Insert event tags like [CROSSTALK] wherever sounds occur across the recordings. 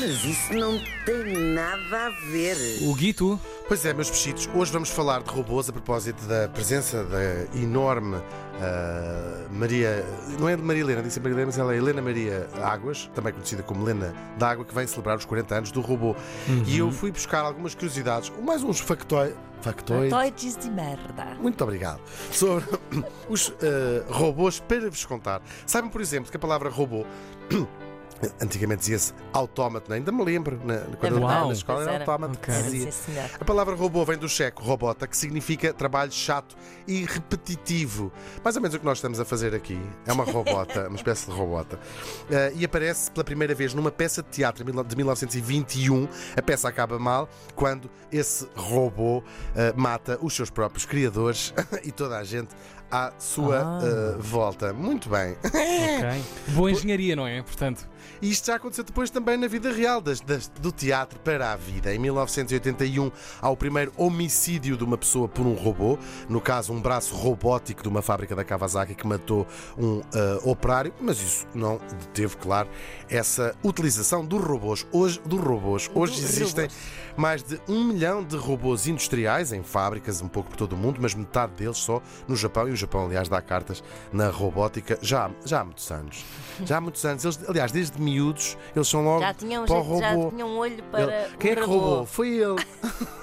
Mas isso não tem nada a ver. O Guito. Pois é, meus pechitos, hoje vamos falar de robôs a propósito da presença da enorme ah, Maria. Não é de Maria Helena, disse Maria Helena, mas ela é Helena Maria Águas, também conhecida como Helena da Água, que vem celebrar os 40 anos do robô. E eu fui buscar algumas curiosidades, mais uns factóides. Factoides. Toides de merda. Muito obrigado. Sobre [COUGHS] os ah, robôs para vos contar. Sabem, por exemplo, que a palavra robô. Antigamente dizia-se autómato, ainda me lembro, na, quando eu estava na escola era era. autómato que Ok. se dizia. Sim, senhor. A palavra robô vem do checo robota, que significa trabalho chato e repetitivo. Mais ou menos o que nós estamos a fazer aqui. É uma robota, [LAUGHS] uma espécie de robota. Eh, e aparece pela primeira vez numa peça de teatro de 1921. A peça acaba mal quando esse robô eh, mata os seus próprios criadores [LAUGHS] e toda a gente à sua Ah. eh, volta. Muito bem. Ok. [LAUGHS] Boa engenharia, não é? Portanto. E isto já aconteceu depois também na vida real, das- das- do teatro para a vida. Em 1981 há o primeiro homicídio de uma pessoa por um robô, no caso, um braço robótico de uma fábrica da Kawasaki que matou um ah, operário, mas isso não deteve, claro, essa utilização dos robôs. Hoje, dos robôs. Hoje existem robôs. mais de um milhão de robôs industriais em fábricas, um pouco por todo o mundo, mas metade deles só no Japão. E Japão, aliás, dá cartas na robótica já, há- já há muitos anos. Já há muitos anos. Eles, aliás, desde miúdos, eles são logo Já tinham, para o jeito- já robô. tinham um olho para. Ele- Quem um é que robô. roubou? Foi ele. [LAUGHS]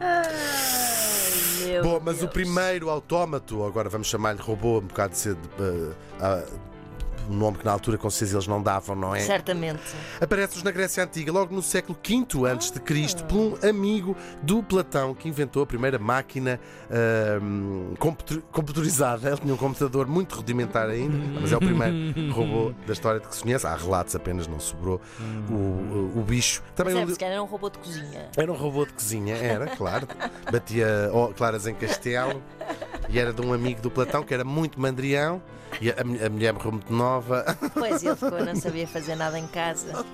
Ai, Bom, mas o Deus. primeiro autómato, agora vamos chamar-lhe robô, um bocado de ser de, eh, ah, um nome que na altura com certeza eles não davam, não é? Certamente. Aparece-nos na Grécia Antiga, logo no século V antes de Cristo, por um amigo do Platão que inventou a primeira máquina ahm, computer- computerizada. Ele tinha um computador muito rudimentar ainda, mas é o primeiro [LAUGHS] robô da história de que se conhece. Há relatos apenas, não sobrou o, o, o bicho. Também Mas é, era um robô de cozinha. era um robô de cozinha, era, claro. [LAUGHS] Batia claras em castelo e era de um amigo do Platão que era muito mandrião. E a, a mulher morreu muito nova, Pois ele ficou, não sabia fazer nada em casa.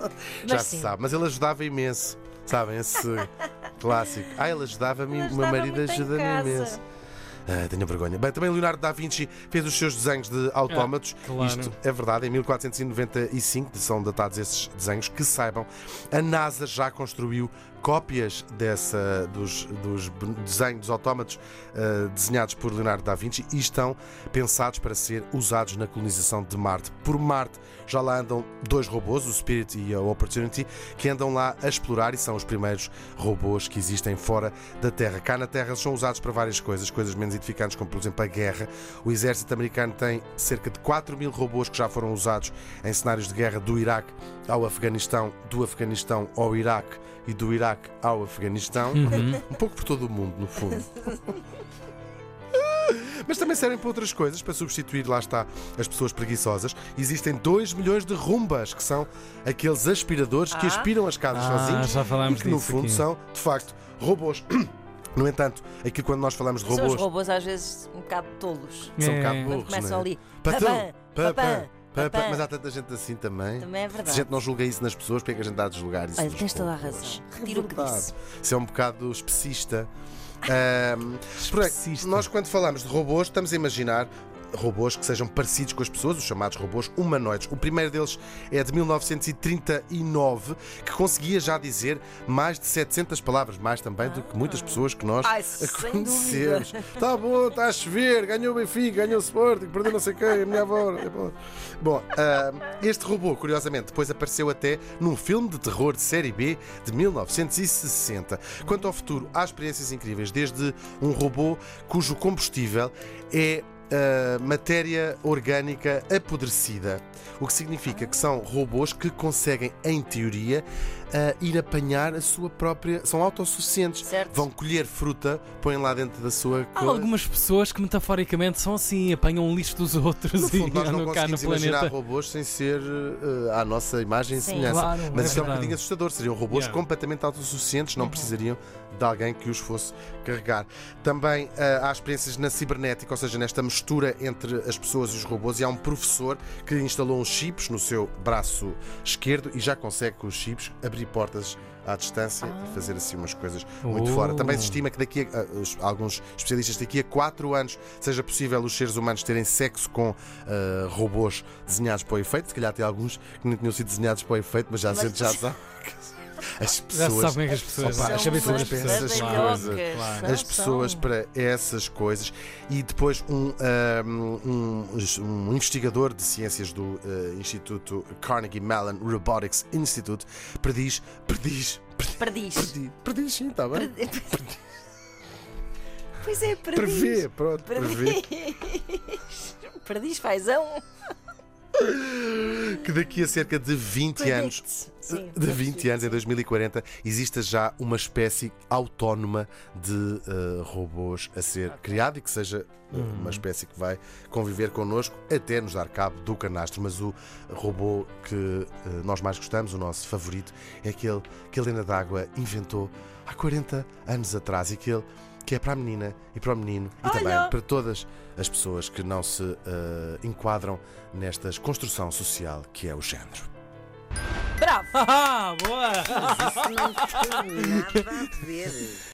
já Mas se sim. sabe, mas ele ajudava imenso. Sabem, esse clássico. Ah, ele ajudava-me, o meu marido ajuda-me imenso. Ah, tenho vergonha. Bem, também Leonardo da Vinci fez os seus desenhos de autómatos. Ah, claro. Isto é verdade, em 1495 são datados esses desenhos. Que saibam, a NASA já construiu cópias dessa, dos, dos desenhos dos autómatos ah, desenhados por Leonardo da Vinci e estão pensados para ser usados na colonização de Marte. Por Marte já lá andam dois robôs, o Spirit e a Opportunity, que andam lá a explorar e são os primeiros robôs que existem fora da Terra. Cá na Terra eles são usados para várias coisas, coisas menos edificantes, como por exemplo a guerra. O exército americano tem cerca de 4 mil robôs que já foram usados em cenários de guerra do Iraque ao Afeganistão, do Afeganistão ao Iraque e do Iraque ao Afeganistão. Um pouco por todo o mundo, no fundo. [LAUGHS] Mas também servem para outras coisas, para substituir, lá está, as pessoas preguiçosas. Existem 2 milhões de rumbas, que são aqueles aspiradores que Ah. aspiram as casas Ah, sozinhos já falámos e que no fundo aqui. são, de facto, robôs. [CLEARS THROAT] No entanto, aqui quando nós falamos de São os robôs, robôs às vezes um bocado tolos. são um É. bocado Quando burros, começam não é? ali. Patão, Papã, papã, papã, papã. papã. Mas há tanta gente assim também. Também é Se a verdade. gente não julga isso nas pessoas, porque é que a gente dá a julgar isso Olha, tens toda a robôs? razão. É Retiro o que verdade. disse. Isso é um bocado especista. [LAUGHS] Especista. nós, quando falamos de robôs, estamos a imaginar robôs que sejam parecidos com as pessoas, os chamados robôs humanoides. O primeiro deles é de 1939, que conseguia já dizer mais de 700 palavras, mais também do que muitas pessoas que nós Ai, conhecemos. Está bom, está a chover, ganhou o Benfica, ganhou o Sporting, perdeu não sei quem, a minha avó. Bom, ah, este robô, curiosamente, depois apareceu até num filme de terror de série B de 1960. Quanto ao futuro, há experiências incríveis, desde um robô cujo combustível é ah, matéria orgânica apodrecida, o que significa que são robôs que conseguem, em teoria, ah, ir apanhar a sua própria. são autossuficientes. Certo. Vão colher fruta, põem lá dentro da sua Há coisa. algumas pessoas que metaforicamente são assim, apanham o lixo dos outros No e fundo, nós não cá no conseguimos imaginar planeta. robôs sem ser eh, à nossa imagem e Sim. semelhança. Claro, Mas é isso é um bocadinho assustador. Seriam robôs Yeah. completamente autossuficientes, Uhum. não precisariam de alguém que os fosse carregar. Também eh, há experiências na cibernética, ou seja, nesta mistura entre as pessoas e os robôs. E há um professor que instalou uns chips no seu braço esquerdo e já consegue com os chips abrir portas à distância e fazer assim umas coisas muito Oh. fora. Também se estima que daqui a, a- os- alguns especialistas daqui a 4 anos seja possível os seres humanos terem sexo com ah, robôs desenhados para o efeito. Se calhar tem alguns que não tinham sido desenhados para o efeito, mas já a Mas- gente já [LAUGHS] sabe. As Já se pessoas sabe como é que as pessoas. Opa, a são cabeça das umas pessoas. peças, claro. coisas. Claro. as pessoas São. para essas coisas e depois um, um, um- investigador de ciências do eh, Instituto Carnegie Mellon Robotics Institute prediz, prediz, prediz, Perdiz. prediz, prediz sim, está bem? [LAUGHS] Pois é, perdiz. Prevê, pronto, prevê Perdiz. Perdiz fazão. [LAUGHS] que daqui a cerca de 20 anos Predict. Sim, de 20 anos, em 2040, exista já uma espécie autónoma de eh, robôs a ser criada e que seja eh, uma espécie que vai conviver connosco até nos dar cabo do canastro. Mas o robô que eh, nós mais gostamos, o nosso favorito, é aquele que a Helena D'Água inventou há 40 anos atrás e aquele que é para a menina e para o menino e também para todas as pessoas que não se eh, enquadram nesta construção social que é o género. Bravo. Ah, [LAUGHS] boa! Isso não tem nada a ver.